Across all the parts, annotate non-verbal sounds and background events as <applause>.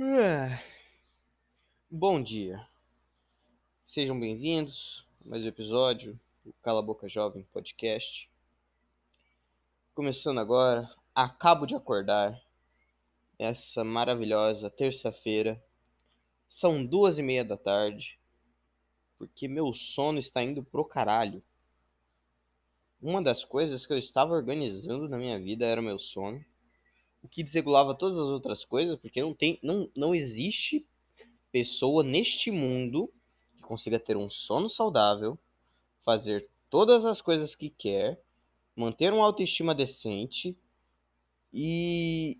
Ah, Bom dia. Sejam bem-vindos a mais um episódio do Cala Boca Jovem Podcast. Começando agora, acabo de acordar essa maravilhosa terça-feira. São duas e meia da tarde, porque meu sono está indo pro caralho. Uma das coisas que eu estava organizando na minha vida era o meu sono, o que desregulava todas as outras coisas, porque não tem, não, não existe pessoa neste mundo que consiga ter um sono saudável, fazer todas as coisas que quer, manter uma autoestima decente e,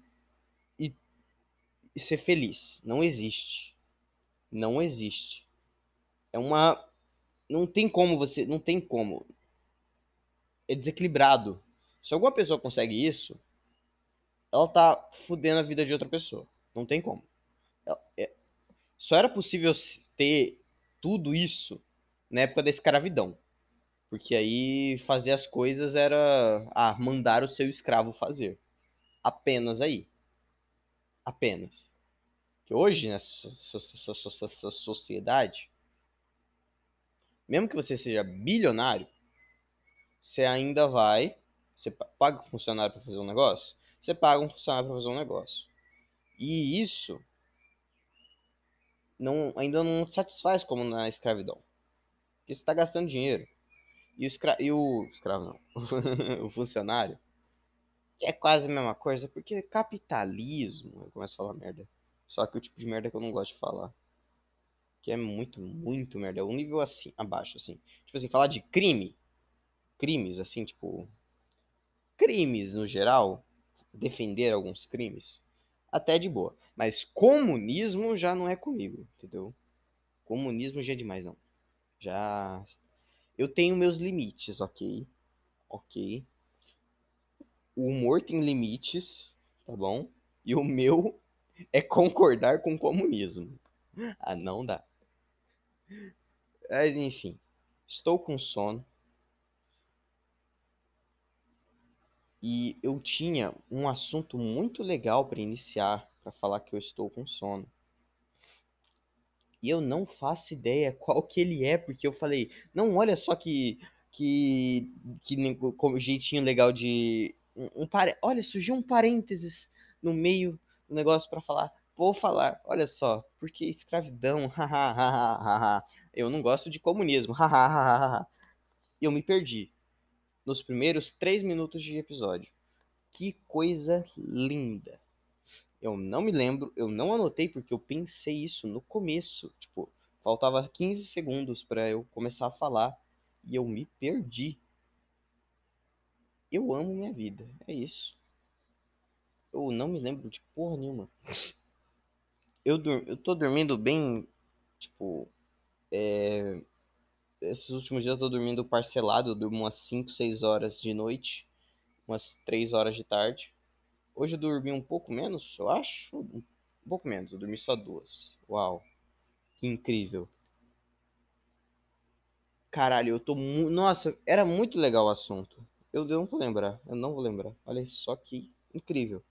e, e ser feliz. Não existe. Não existe. É uma. Não tem como você. Não tem como. É desequilibrado. Se alguma pessoa consegue isso, ela tá fudendo a vida de outra pessoa. Não tem como. É, só era possível ter tudo isso na época da escravidão. Porque aí fazer as coisas era ah, mandar o seu escravo fazer. Apenas aí. Apenas. Que hoje, nessa sociedade, mesmo que você seja bilionário, você ainda vai. Você paga um funcionário para fazer um negócio? Você paga um funcionário para fazer um negócio. E isso não, ainda não satisfaz como na escravidão. Porque você está gastando dinheiro. E o, escra e o escravo não, <laughs> o funcionário, que é quase a mesma coisa, porque capitalismo, eu começo a falar merda. Só que o tipo de merda que eu não gosto de falar. Que é muito, muito merda. É um nível assim, abaixo, assim. Tipo assim, falar de crime. Crimes, assim, tipo. Crimes no geral. Defender alguns crimes. Até de boa. Mas comunismo já não é comigo, entendeu? Comunismo já é demais, não. Já. Eu tenho meus limites, ok? Ok. O humor tem limites, tá bom? E o meu <laughs> é concordar com o comunismo. Ah, não dá. Mas enfim, estou com sono. E eu tinha um assunto muito legal para iniciar, para falar que eu estou com sono. E eu não faço ideia <laughs> qual que ele é, porque eu falei, não, olha só que que que como jeitinho legal de um, um olha, surgiu um parênteses no meio do negócio para falar. Vou falar, olha só, porque escravidão, <laughs> eu não gosto de comunismo, <laughs> eu me perdi nos primeiros três minutos de episódio. Que coisa linda! Eu não me lembro, eu não anotei porque eu pensei isso no começo. Tipo, faltava 15 segundos para eu começar a falar e eu me perdi. Eu amo minha vida, é isso. Eu não me lembro de porra nenhuma. Eu, eu tô dormindo bem, tipo, é... esses últimos dias eu tô dormindo parcelado, eu durmo umas 5, 6 horas de noite, umas 3 horas de tarde. Hoje eu dormi um pouco menos, eu acho. Um pouco menos, eu dormi só duas. Uau. Que incrível. Caralho, eu tô muito. Nossa, era muito legal o assunto. Eu não vou lembrar, eu não vou lembrar. Olha só que incrível.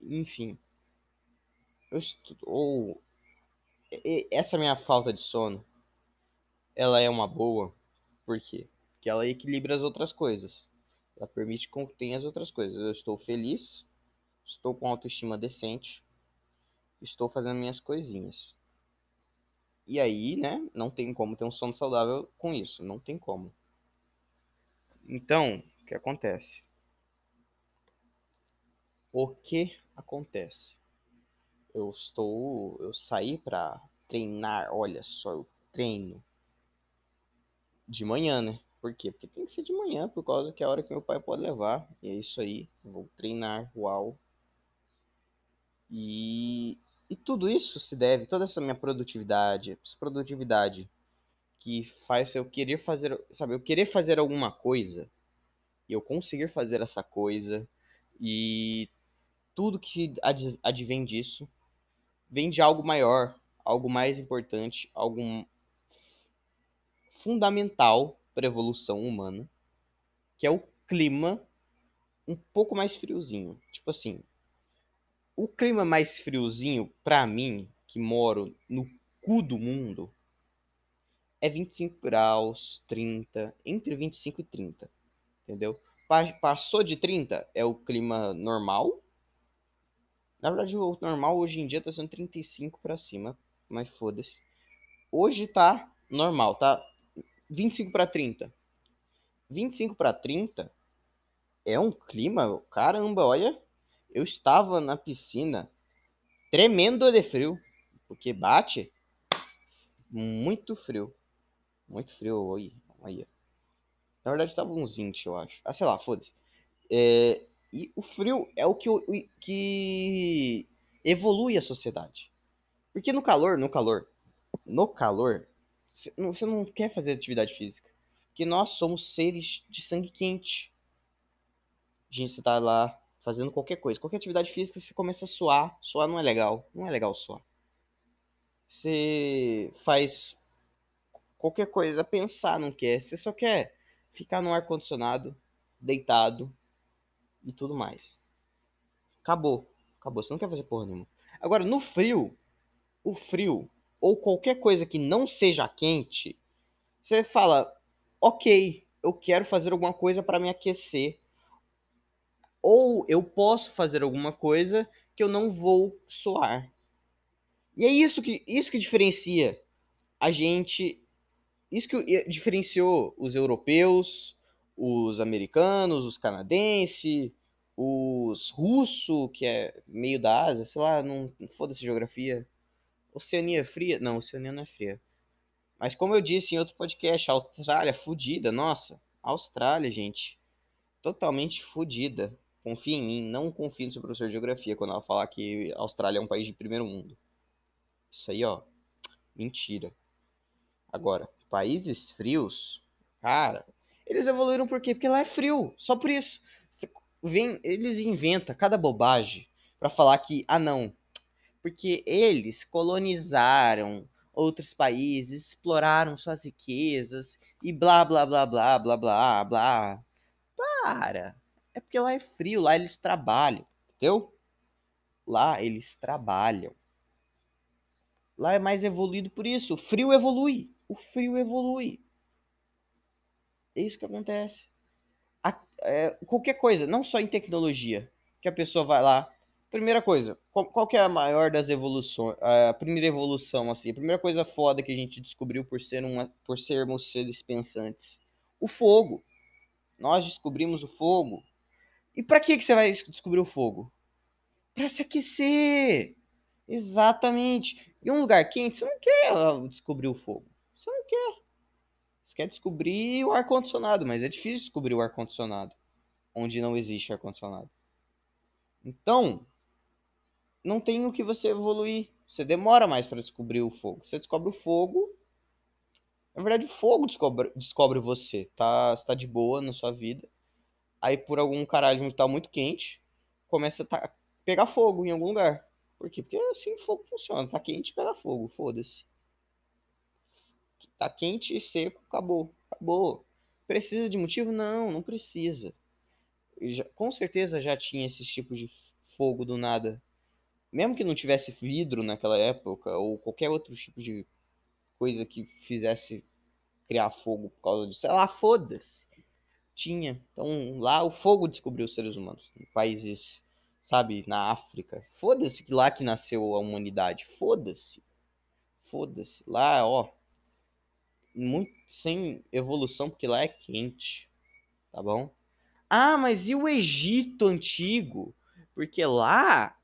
Enfim. Eu estou. Ou. Essa minha falta de sono. Ela é uma boa. Por quê? Porque ela equilibra as outras coisas. Ela permite que tenha as outras coisas. Eu estou feliz, estou com autoestima decente, estou fazendo minhas coisinhas. E aí, né, não tem como ter um sono saudável com isso, não tem como. Então, o que acontece? O que acontece? Eu estou, eu saí para treinar, olha só, eu treino de manhã, né? Por quê? Porque tem que ser de manhã, por causa que é a hora que meu pai pode levar. E é isso aí. Vou treinar, uau. E, e tudo isso se deve, toda essa minha produtividade, essa produtividade que faz eu querer fazer, sabe, eu querer fazer alguma coisa e eu conseguir fazer essa coisa e tudo que ad, advém disso vem de algo maior, algo mais importante, algo fundamental para a evolução humana, que é o clima um pouco mais friozinho. Tipo assim, o clima mais friozinho, pra mim, que moro no cu do mundo, é 25 graus, 30, entre 25 e 30, entendeu? Passou de 30 é o clima normal. Na verdade, o normal hoje em dia tá sendo 35 para cima, mas foda-se. Hoje tá normal, tá 25 para 30. 25 para 30 é um clima, caramba, olha, eu estava na piscina tremendo de frio, porque bate muito frio. Muito frio, oi, olha. Na verdade estava uns 20, eu acho. Ah, sei lá, foda-se. É, e o frio é o que, o, que evolui a sociedade. Porque no calor, no calor, no calor, você não quer fazer atividade física. Porque nós somos seres de sangue quente. A gente tá lá fazendo qualquer coisa, qualquer atividade física, você começa a suar. Suar não é legal. Não é legal suar. Você faz qualquer coisa, pensar não quer. Você só quer ficar no ar-condicionado, deitado e tudo mais. Acabou. Acabou. Você não quer fazer porra nenhuma. Agora, no frio, o frio, ou qualquer coisa que não seja quente, você fala, ok, eu quero fazer alguma coisa para me aquecer. Ou eu posso fazer alguma coisa que eu não vou suar. E é isso que, isso que diferencia a gente. Isso que diferenciou os europeus, os americanos, os canadenses, os russos, que é meio da Ásia, sei lá, não foda-se geografia. Oceania é fria? Não, Oceania não é fria. Mas como eu disse em outro podcast, Austrália fudida, nossa, Austrália, gente, totalmente fudida. Confia em mim, não confie no seu professor de geografia quando ela falar que Austrália é um país de primeiro mundo. Isso aí, ó, mentira. Agora, países frios, cara, eles evoluíram por quê? Porque lá é frio, só por isso. Vem, eles inventam cada bobagem para falar que, ah não, porque eles colonizaram outros países, exploraram suas riquezas e blá blá blá blá blá blá blá. Para! É porque lá é frio, lá eles trabalham, entendeu? Lá eles trabalham. Lá é mais evoluído por isso. O frio evolui. O frio evolui. É isso que acontece. A, é, qualquer coisa, não só em tecnologia, que a pessoa vai lá, Primeira coisa, qual, qual que é a maior das evoluções? A primeira evolução, assim, a primeira coisa foda que a gente descobriu por, ser uma, por sermos seres pensantes. O fogo. Nós descobrimos o fogo. E para que, que você vai descobrir o fogo? Para se aquecer. Exatamente. Em um lugar quente, você não quer descobrir o fogo. Você não quer. Você quer descobrir o ar-condicionado, mas é difícil descobrir o ar-condicionado onde não existe ar-condicionado. Então, não tem o que você evoluir. Você demora mais para descobrir o fogo. Você descobre o fogo. Na verdade, o fogo descobre, descobre você. Tá, está de boa na sua vida. Aí, por algum caralho onde tá muito quente, começa a tá, pegar fogo em algum lugar. Por quê? Porque assim o fogo funciona. Tá quente, pega fogo. Foda-se. Tá quente, seco, acabou. Acabou. Precisa de motivo? Não, não precisa. Já, com certeza já tinha esses tipos de fogo do nada mesmo que não tivesse vidro naquela época, ou qualquer outro tipo de coisa que fizesse criar fogo por causa disso, sei lá, foda-se. Tinha. Então lá o fogo descobriu os seres humanos. Em países, sabe, na África. Foda-se que lá que nasceu a humanidade. Foda-se. Foda-se. Lá, ó. Muito sem evolução, porque lá é quente. Tá bom? Ah, mas e o Egito antigo? Porque lá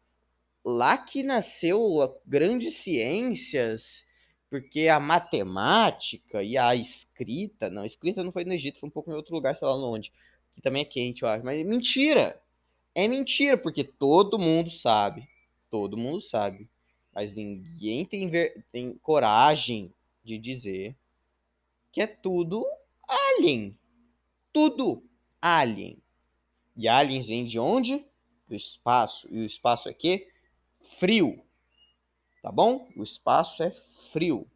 lá que nasceu grandes ciências, porque a matemática e a escrita, não, a escrita não foi no Egito, foi um pouco em outro lugar, sei lá onde, que também é quente, eu acho, mas mentira! É mentira, porque todo mundo sabe, todo mundo sabe, mas ninguém tem, ver, tem coragem de dizer que é tudo alien. Tudo alien. E aliens vem de onde? Do espaço. E o espaço é que? Frio. Tá bom? O espaço é frio.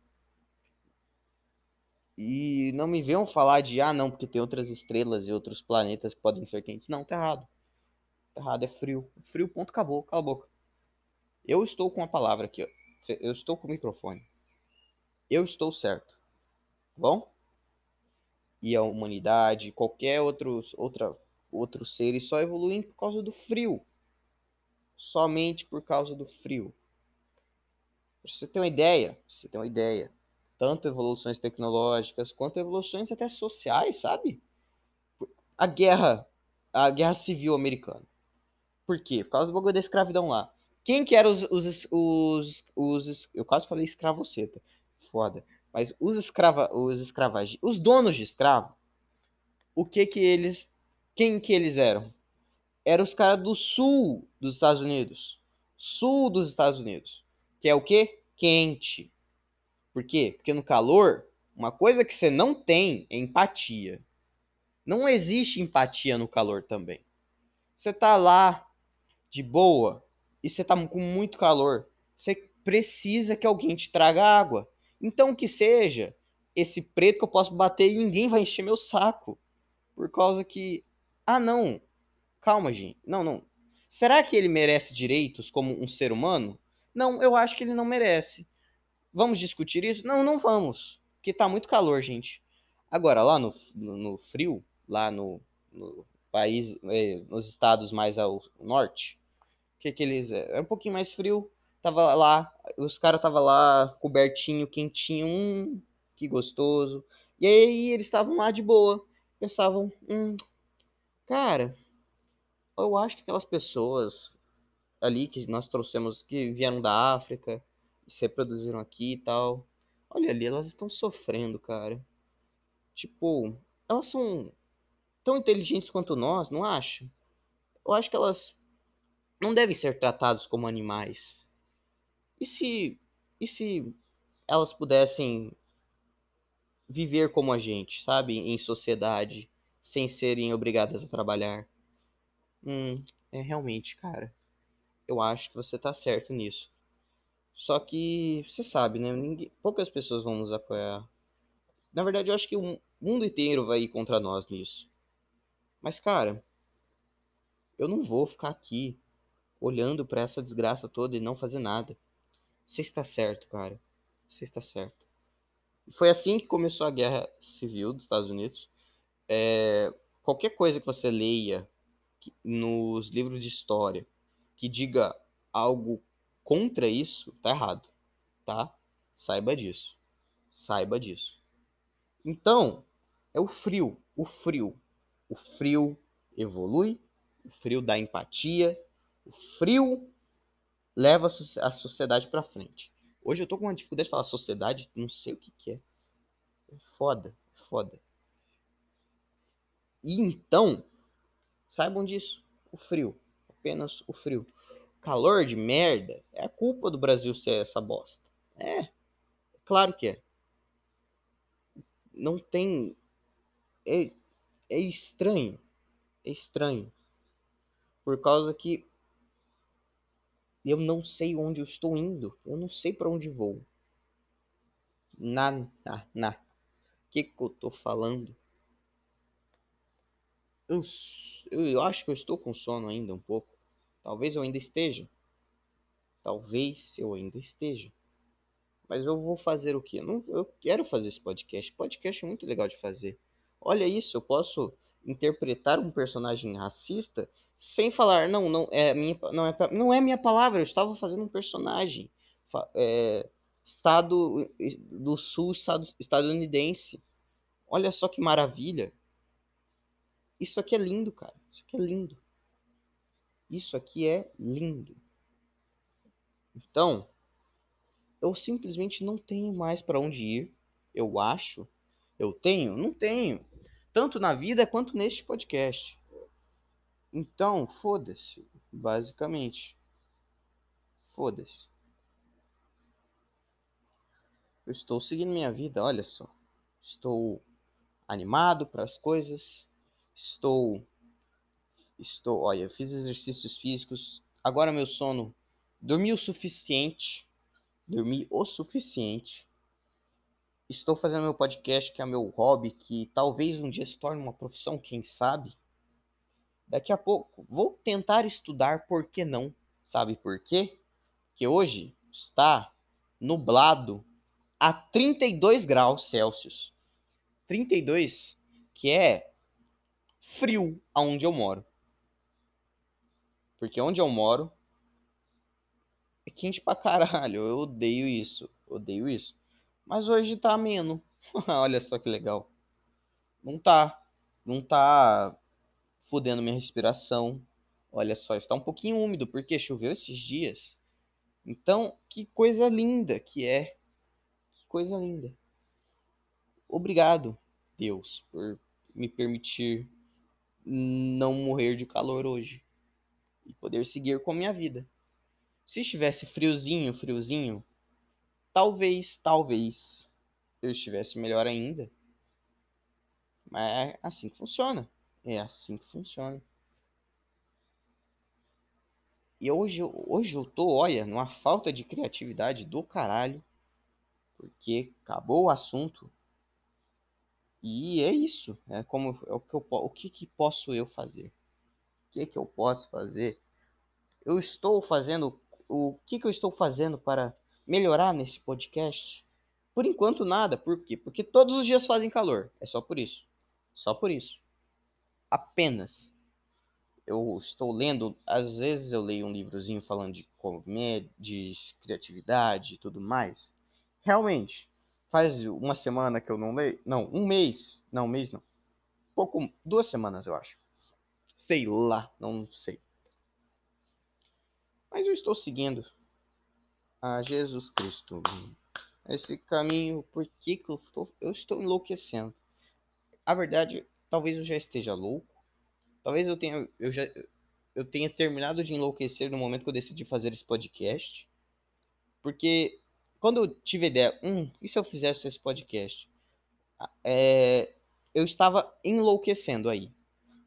E não me venham falar de, ah, não, porque tem outras estrelas e outros planetas que podem ser quentes. Não, tá errado. Tá errado, é frio. Frio, ponto, acabou. Cala a boca. Eu estou com a palavra aqui, ó. Eu estou com o microfone. Eu estou certo. Tá bom? E a humanidade, qualquer outros, outra, outros seres só evoluem por causa do frio. Somente por causa do frio. Pra você ter uma ideia, você tem uma ideia. Tanto evoluções tecnológicas quanto evoluções até sociais, sabe? A guerra, a guerra civil americana. Por quê? Por causa do bagulho da escravidão lá. Quem que eram os, os, os, os, Eu quase falei escravoceta. Foda. Mas os escrava, os escravagem, os donos de escravo, o que que eles, quem que eles eram? Eram os caras do sul dos Estados Unidos, sul dos Estados Unidos, que é o que? Quente. Por quê? Porque no calor, uma coisa que você não tem é empatia. Não existe empatia no calor também. Você tá lá de boa e você tá com muito calor, você precisa que alguém te traga água. Então que seja esse preto que eu posso bater e ninguém vai encher meu saco. Por causa que ah não, calma, gente. Não, não. Será que ele merece direitos como um ser humano? Não, eu acho que ele não merece. Vamos discutir isso? Não, não vamos. Porque tá muito calor, gente. Agora, lá no, no, frio, lá no, no país, eh, nos estados mais ao norte, que que eles é, é um pouquinho mais frio. Tava lá, os caras tava lá cobertinho, quentinho, hum, que gostoso. E aí eles estavam lá de boa, pensavam, hum, cara, eu acho que aquelas pessoas ali que nós trouxemos que vieram da África se reproduziram aqui e tal, olha ali, elas estão sofrendo, cara. Tipo, elas são tão inteligentes quanto nós, não acha? Eu acho que elas não devem ser tratados como animais. E se, e se elas pudessem viver como a gente, sabe, em sociedade, sem serem obrigadas a trabalhar? Hum, é realmente, cara. Eu acho que você tá certo nisso. Só que você sabe, né? Ninguém, poucas pessoas vão nos apoiar. Na verdade, eu acho que o mundo inteiro vai ir contra nós nisso. Mas, cara, eu não vou ficar aqui olhando para essa desgraça toda e não fazer nada. Você está certo, cara. Você está certo. Foi assim que começou a guerra civil dos Estados Unidos. É, qualquer coisa que você leia nos livros de história que diga algo contra isso, tá errado, tá? Saiba disso. Saiba disso. Então, é o frio, o frio. O frio evolui, o frio dá empatia, o frio leva a sociedade para frente. Hoje eu tô com uma dificuldade de falar sociedade, não sei o que, que é. É foda, é foda. E então, saibam disso. O frio. Apenas o frio. Calor de merda é a culpa do Brasil ser essa bosta. É. Claro que é. Não tem. É, é estranho. É estranho. Por causa que eu não sei onde eu estou indo. Eu não sei para onde vou. Nada, na. O que, que eu tô falando? Eu, eu acho que eu estou com sono ainda um pouco. Talvez eu ainda esteja. Talvez eu ainda esteja. Mas eu vou fazer o quê? Não, eu quero fazer esse podcast. Podcast é muito legal de fazer. Olha isso, eu posso interpretar um personagem racista sem falar, não, não é minha, não é, não é minha palavra, eu estava fazendo um personagem. É, estado do sul estado, estadunidense. Olha só que maravilha. Isso aqui é lindo, cara. Isso aqui é lindo. Isso aqui é lindo. Então, eu simplesmente não tenho mais para onde ir. Eu acho. Eu tenho? Não tenho. Tanto na vida quanto neste podcast. Então, foda-se, basicamente. Foda-se. Eu estou seguindo minha vida, olha só. Estou animado para as coisas. Estou estou, olha, eu fiz exercícios físicos. Agora meu sono dormi o suficiente. Dormi o suficiente. Estou fazendo meu podcast, que é meu hobby, que talvez um dia se torne uma profissão, quem sabe? Daqui a pouco vou tentar estudar, por que não? Sabe por quê? que hoje está nublado a 32 graus Celsius. 32, que é frio aonde eu moro. Porque onde eu moro é quente pra caralho. Eu odeio isso. Odeio isso. Mas hoje tá ameno. <laughs> Olha só que legal. Não tá. Não tá fudendo minha respiração. Olha só, está um pouquinho úmido, porque choveu esses dias. Então, que coisa linda que é. Que coisa linda. Obrigado, Deus, por me permitir não morrer de calor hoje e poder seguir com a minha vida. Se estivesse friozinho, friozinho, talvez, talvez eu estivesse melhor ainda. Mas é assim que funciona. É assim que funciona. E hoje, hoje eu tô, olha, numa falta de criatividade do caralho. Porque acabou o assunto. E é isso. É como é o que eu o que, que posso eu fazer? O que que eu posso fazer? Eu estou fazendo o que que eu estou fazendo para melhorar nesse podcast? Por enquanto nada. Por quê? Porque todos os dias fazem calor. É só por isso. Só por isso. Apenas eu estou lendo, às vezes eu leio um livrozinho falando de comédia, de criatividade e tudo mais. Realmente, faz uma semana que eu não leio, não, um mês, não, um mês não. Pouco, duas semanas eu acho. Sei lá, não sei. Mas eu estou seguindo a Jesus Cristo. Esse caminho, por que, que eu, estou, eu estou enlouquecendo? A verdade, talvez eu já esteja louco Talvez eu tenha, eu já, eu tenha terminado de enlouquecer no momento que eu decidi fazer esse podcast. Porque quando eu tive ideia, hum, e se eu fizesse esse podcast? É, eu estava enlouquecendo aí.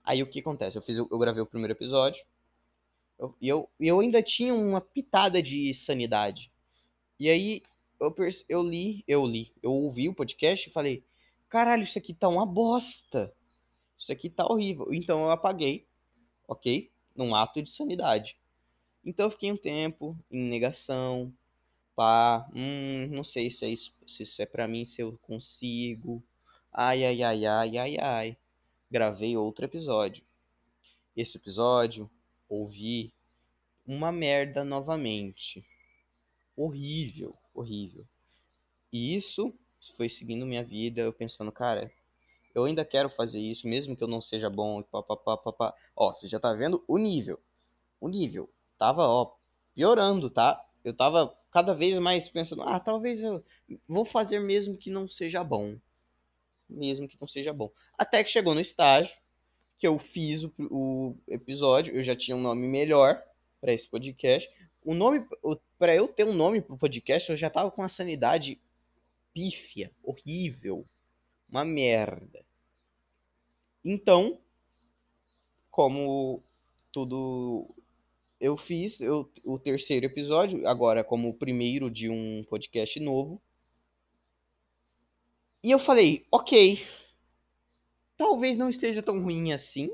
Aí o que acontece? Eu, fiz, eu gravei o primeiro episódio. Eu, e eu, eu ainda tinha uma pitada de sanidade. E aí eu, eu li, eu li, eu ouvi o podcast e falei: caralho, isso aqui tá uma bosta. Isso aqui tá horrível. Então eu apaguei, ok? Num ato de sanidade. Então eu fiquei um tempo em negação, pá, hum, não sei se é isso, se isso é para mim, se eu consigo. Ai, ai, ai, ai, ai, ai. Gravei outro episódio. Esse episódio, ouvi uma merda novamente. Horrível, horrível. E isso foi seguindo minha vida, eu pensando, cara, eu ainda quero fazer isso, mesmo que eu não seja bom. Pá, pá, pá, Ó, você já tá vendo o nível. O nível. Tava, ó, piorando, tá? Eu tava cada vez mais pensando, ah, talvez eu vou fazer mesmo que não seja bom. Mesmo que não seja bom. Até que chegou no estágio que eu fiz o, o episódio, eu já tinha um nome melhor para esse podcast. O nome, para eu ter um nome pro podcast, eu já tava com a sanidade pífia, horrível uma merda. Então, como tudo eu fiz eu, o terceiro episódio, agora como o primeiro de um podcast novo. E eu falei, ok, talvez não esteja tão ruim assim.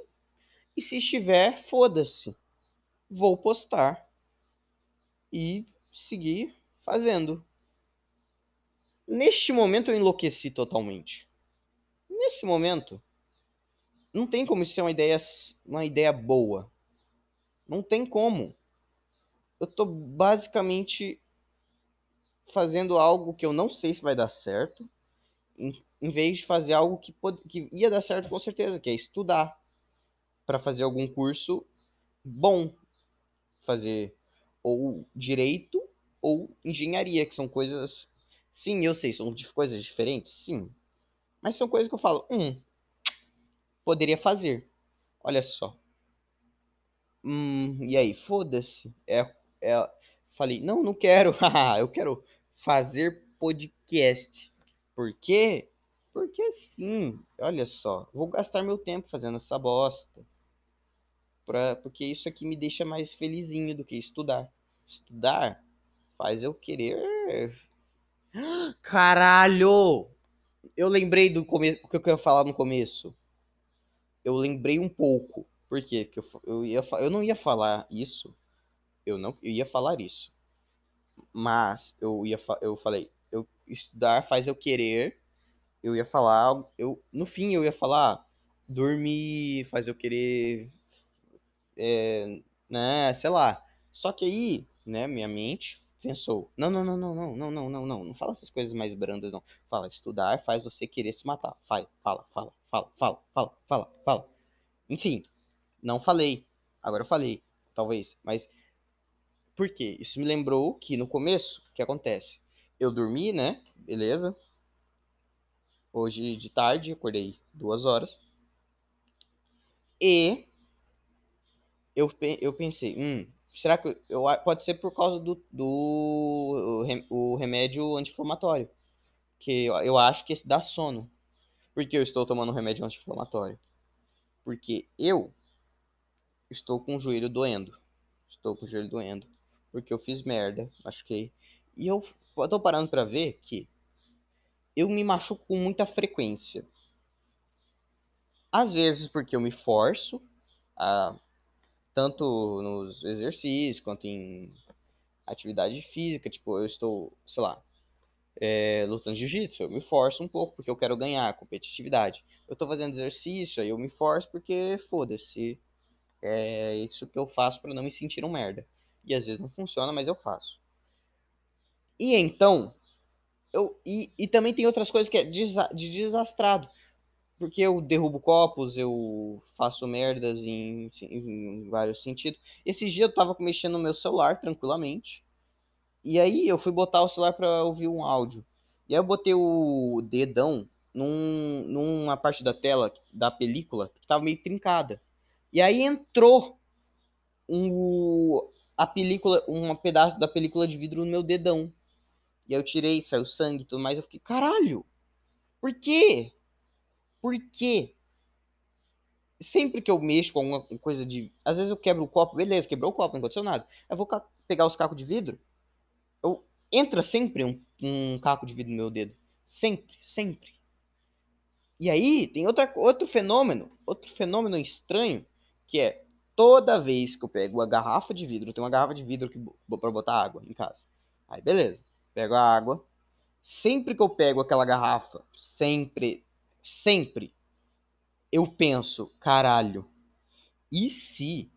E se estiver, foda-se. Vou postar e seguir fazendo. Neste momento eu enlouqueci totalmente nesse momento, não tem como isso ser uma ideia, uma ideia boa. Não tem como. Eu tô basicamente fazendo algo que eu não sei se vai dar certo, em, em vez de fazer algo que, pod, que ia dar certo com certeza, que é estudar para fazer algum curso bom, fazer ou direito ou engenharia, que são coisas. Sim, eu sei, são coisas diferentes, sim, mas são coisas que eu falo, hum, poderia fazer. Olha só. Hum, e aí, foda-se. É, é, falei, não, não quero. <laughs> eu quero fazer podcast. Por quê? Porque sim, olha só, vou gastar meu tempo fazendo essa bosta. Pra, porque isso aqui me deixa mais felizinho do que estudar. Estudar faz eu querer. <gasps> Caralho! eu lembrei do começo, o que eu ia falar no começo. Eu lembrei um pouco. Por quê? Porque eu, eu, ia, eu não ia falar isso. Eu não eu ia falar isso. Mas eu ia eu falei, eu estudar faz eu querer. Eu ia falar, eu no fim eu ia falar, dormir faz eu querer, é, né, sei lá. Só que aí, né, minha mente pensou, não, não, não, não, não, não, não, não, não, não fala essas coisas mais brandas, não. Fala, estudar faz você querer se matar. Fala, fala, fala, fala, fala, fala, fala. Enfim, não falei. Agora eu falei, talvez, mas por quê? Isso me lembrou que no começo, o que acontece? Eu dormi, né? Beleza. Hoje de tarde, acordei duas horas. E eu, eu pensei, hum, será que eu, pode ser por causa do, do o remédio anti-inflamatório? Que eu, eu acho que esse dá sono. Por que eu estou tomando um remédio anti-inflamatório? Porque eu estou com o joelho doendo. Estou com o joelho doendo. Porque eu fiz merda, machuquei. E eu, tô parando pra ver que eu me machuco com muita frequência. Às vezes porque eu me forço, a, tanto nos exercícios quanto em atividade física. Tipo, eu estou, sei lá, é, lutando jiu-jitsu, eu me forço um pouco porque eu quero ganhar competitividade. Eu tô fazendo exercício, aí eu me forço porque foda-se. É isso que eu faço pra não me sentir um merda. E às vezes não funciona, mas eu faço. E então, eu e, e também tem outras coisas que é desa- de desastrado. Porque eu derrubo copos, eu faço merdas em, em vários sentidos. Esse dia eu tava mexendo no meu celular tranquilamente. E aí eu fui botar o celular pra ouvir um áudio. E aí eu botei o dedão num, numa parte da tela, da película, que tava meio trincada. E aí entrou um, a película, um pedaço da película de vidro no meu dedão. E aí eu tirei, saiu sangue e tudo mais. Eu fiquei, caralho, por quê? Por quê? Sempre que eu mexo com alguma coisa de. Às vezes eu quebro o copo, beleza, quebrou o copo, não aconteceu nada. Eu vou pegar os cacos de vidro, eu... entra sempre um, um caco de vidro no meu dedo. Sempre, sempre. E aí tem outra, outro fenômeno, outro fenômeno estranho, que é toda vez que eu pego a garrafa de vidro, tenho uma garrafa de vidro que, pra botar água em casa. Aí beleza, pego a água. Sempre que eu pego aquela garrafa, sempre, sempre, eu penso, caralho, e se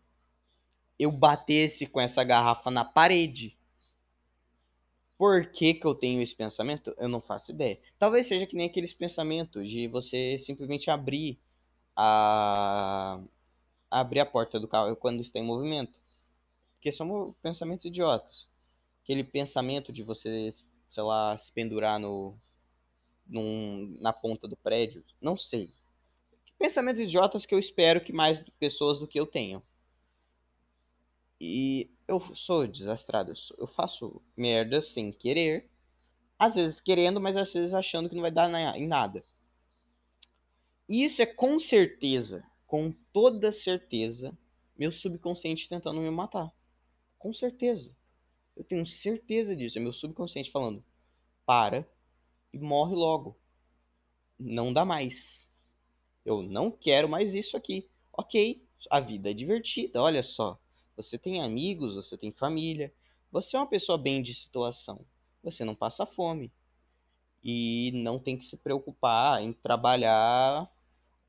eu batesse com essa garrafa na parede? Por que, que eu tenho esse pensamento? Eu não faço ideia. Talvez seja que nem aqueles pensamentos de você simplesmente abrir a abrir a porta do carro quando está em movimento. Porque são pensamentos idiotas. Aquele pensamento de você, sei lá, se pendurar no num- na ponta do prédio. Não sei. Pensamentos idiotas que eu espero que mais pessoas do que eu tenham. E eu sou desastrado. Eu, sou- eu faço merda sem querer. Às vezes querendo, mas às vezes achando que não vai dar na- em nada. E isso é com certeza, com toda certeza, meu subconsciente tentando me matar. Com certeza. Eu tenho certeza disso. É meu subconsciente falando: para e morre logo. Não dá mais. Eu não quero mais isso aqui. Ok, a vida é divertida, olha só. Você tem amigos, você tem família, você é uma pessoa bem de situação. Você não passa fome. E não tem que se preocupar em trabalhar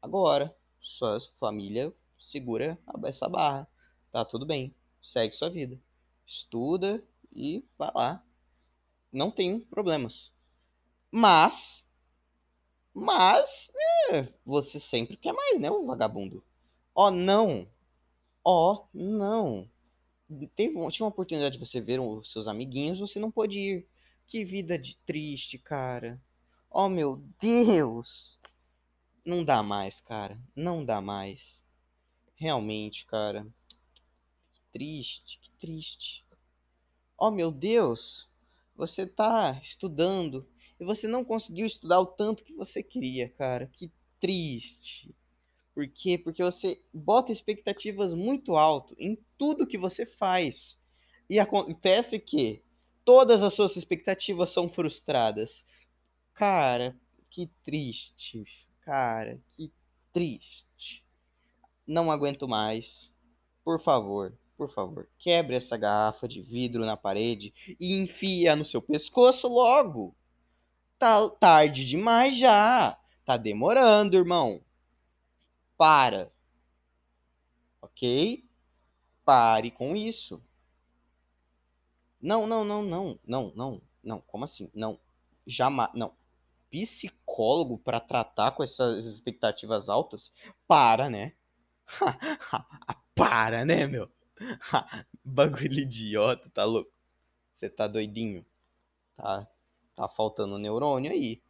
agora. Sua família segura essa barra. Tá tudo bem. Segue sua vida. Estuda e vai lá. Não tenho problemas. Mas, mas, é, você sempre quer mais, né, o vagabundo? Oh, não. Oh, não. Teve, tinha uma oportunidade de você ver os seus amiguinhos, você não pôde ir. Que vida de triste, cara. Oh, meu Deus. Não dá mais, cara. Não dá mais. Realmente, cara. Que triste, que triste. Oh, meu Deus. Você tá estudando e você não conseguiu estudar o tanto que você queria, cara. Que triste. Por quê? Porque você bota expectativas muito alto em tudo que você faz. E acontece que todas as suas expectativas são frustradas. Cara, que triste. Cara, que triste. Não aguento mais. Por favor, por favor, quebre essa garrafa de vidro na parede e enfia no seu pescoço logo. Tá tarde demais já. Tá demorando, irmão. Para. Ok? Pare com isso. Não, não, não, não, não, não, não. Como assim? Não. Jamais. Não. Psicólogo para tratar com essas expectativas altas? Para, né? <laughs> Para, né, meu? <laughs> Bagulho idiota, tá louco? Você tá doidinho? Tá, tá faltando neurônio aí.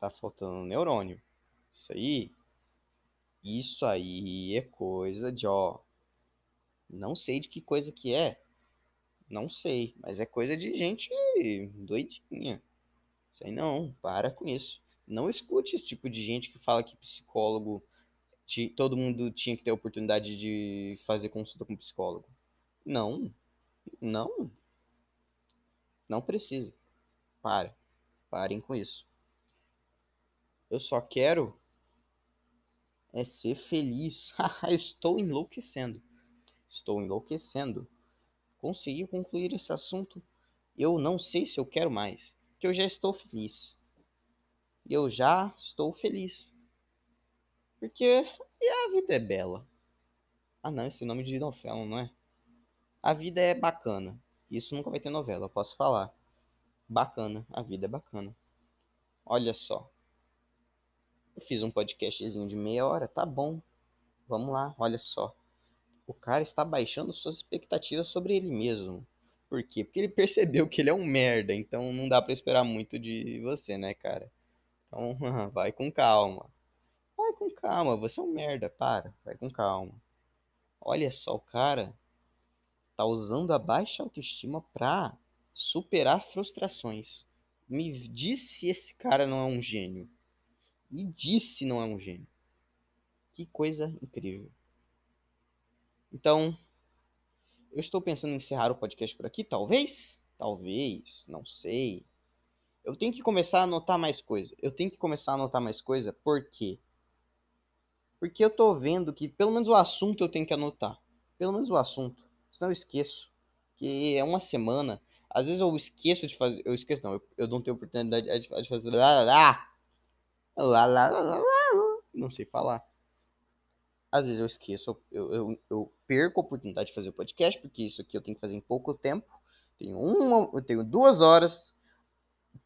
Tá faltando neurônio. Isso aí. Isso aí é coisa de, ó. Não sei de que coisa que é. Não sei, mas é coisa de gente doidinha. Isso aí não, para com isso. Não escute esse tipo de gente que fala que psicólogo todo mundo tinha que ter a oportunidade de fazer consulta com psicólogo. Não. Não. Não precisa. Para. Parem com isso. Eu só quero é ser feliz. <laughs> Estou enlouquecendo. Estou enlouquecendo. Consegui concluir esse assunto. Eu não sei se eu quero mais. Que eu já estou feliz. Eu já estou feliz. Porque a vida é bela. Ah não, esse nome de novela, não é? A vida é bacana. Isso nunca vai ter novela, eu posso falar. Bacana, a vida é bacana. Olha só. Eu fiz um podcastzinho de meia hora, tá bom. Vamos lá, olha só. O cara está baixando suas expectativas sobre ele mesmo. Por quê? Porque ele percebeu que ele é um merda, então não dá para esperar muito de você, né, cara? Então, <laughs> vai com calma. Vai com calma, você é um merda, para, vai com calma. Olha só, o cara tá usando a baixa autoestima pra superar frustrações. Me disse esse cara não é um gênio. Me disse não é um gênio. Que coisa incrível. Então, eu estou pensando em encerrar o podcast por aqui, talvez? Talvez, não sei. Eu tenho que começar a anotar mais coisa. Eu tenho que começar a anotar mais coisa, por quê? Porque eu tô vendo que pelo menos o assunto eu tenho que anotar. Pelo menos o assunto. Senão eu esqueço. Que é uma semana. Às vezes eu esqueço de fazer. Eu esqueço, não. Eu, eu não tenho oportunidade de fazer. Lá, lá, lá, lá, lá, lá, não sei falar. Às vezes eu esqueço. Eu, eu, eu perco a oportunidade de fazer o podcast. Porque isso aqui eu tenho que fazer em pouco tempo. Tenho uma, eu tenho duas horas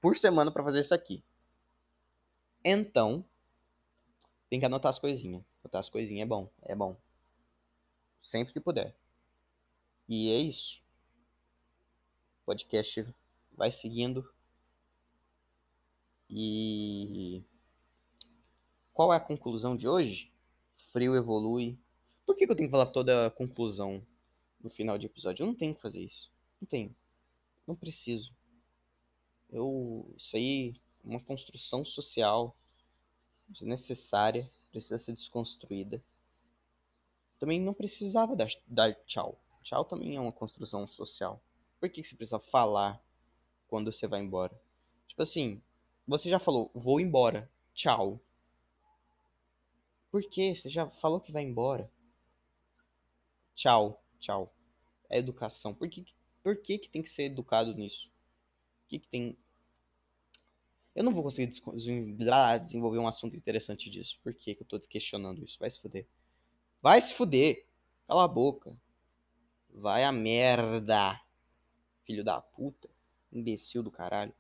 por semana para fazer isso aqui. Então, tem que anotar as coisinhas. Anotar as coisinhas é bom, é bom. Sempre que puder. E é isso. O podcast vai seguindo. E qual é a conclusão de hoje? Frio evolui. Por que, que eu tenho que falar toda a conclusão no final de episódio? Eu não tenho que fazer isso. Não tenho. Não preciso. Eu. Isso aí é uma construção social desnecessária, precisa ser desconstruída. Também não precisava dar, dar tchau. Tchau também é uma construção social. Por que você precisa falar quando você vai embora? Tipo assim, você já falou, vou embora, tchau. Por que? Você já falou que vai embora. Tchau, tchau. É educação. Por que, por que, que tem que ser educado nisso? O que, que tem eu não vou conseguir desenvolver um assunto interessante disso. Por que, que eu tô questionando isso? Vai se fuder. Vai se fuder. Cala a boca. Vai a merda. Filho da puta. Imbecil do caralho.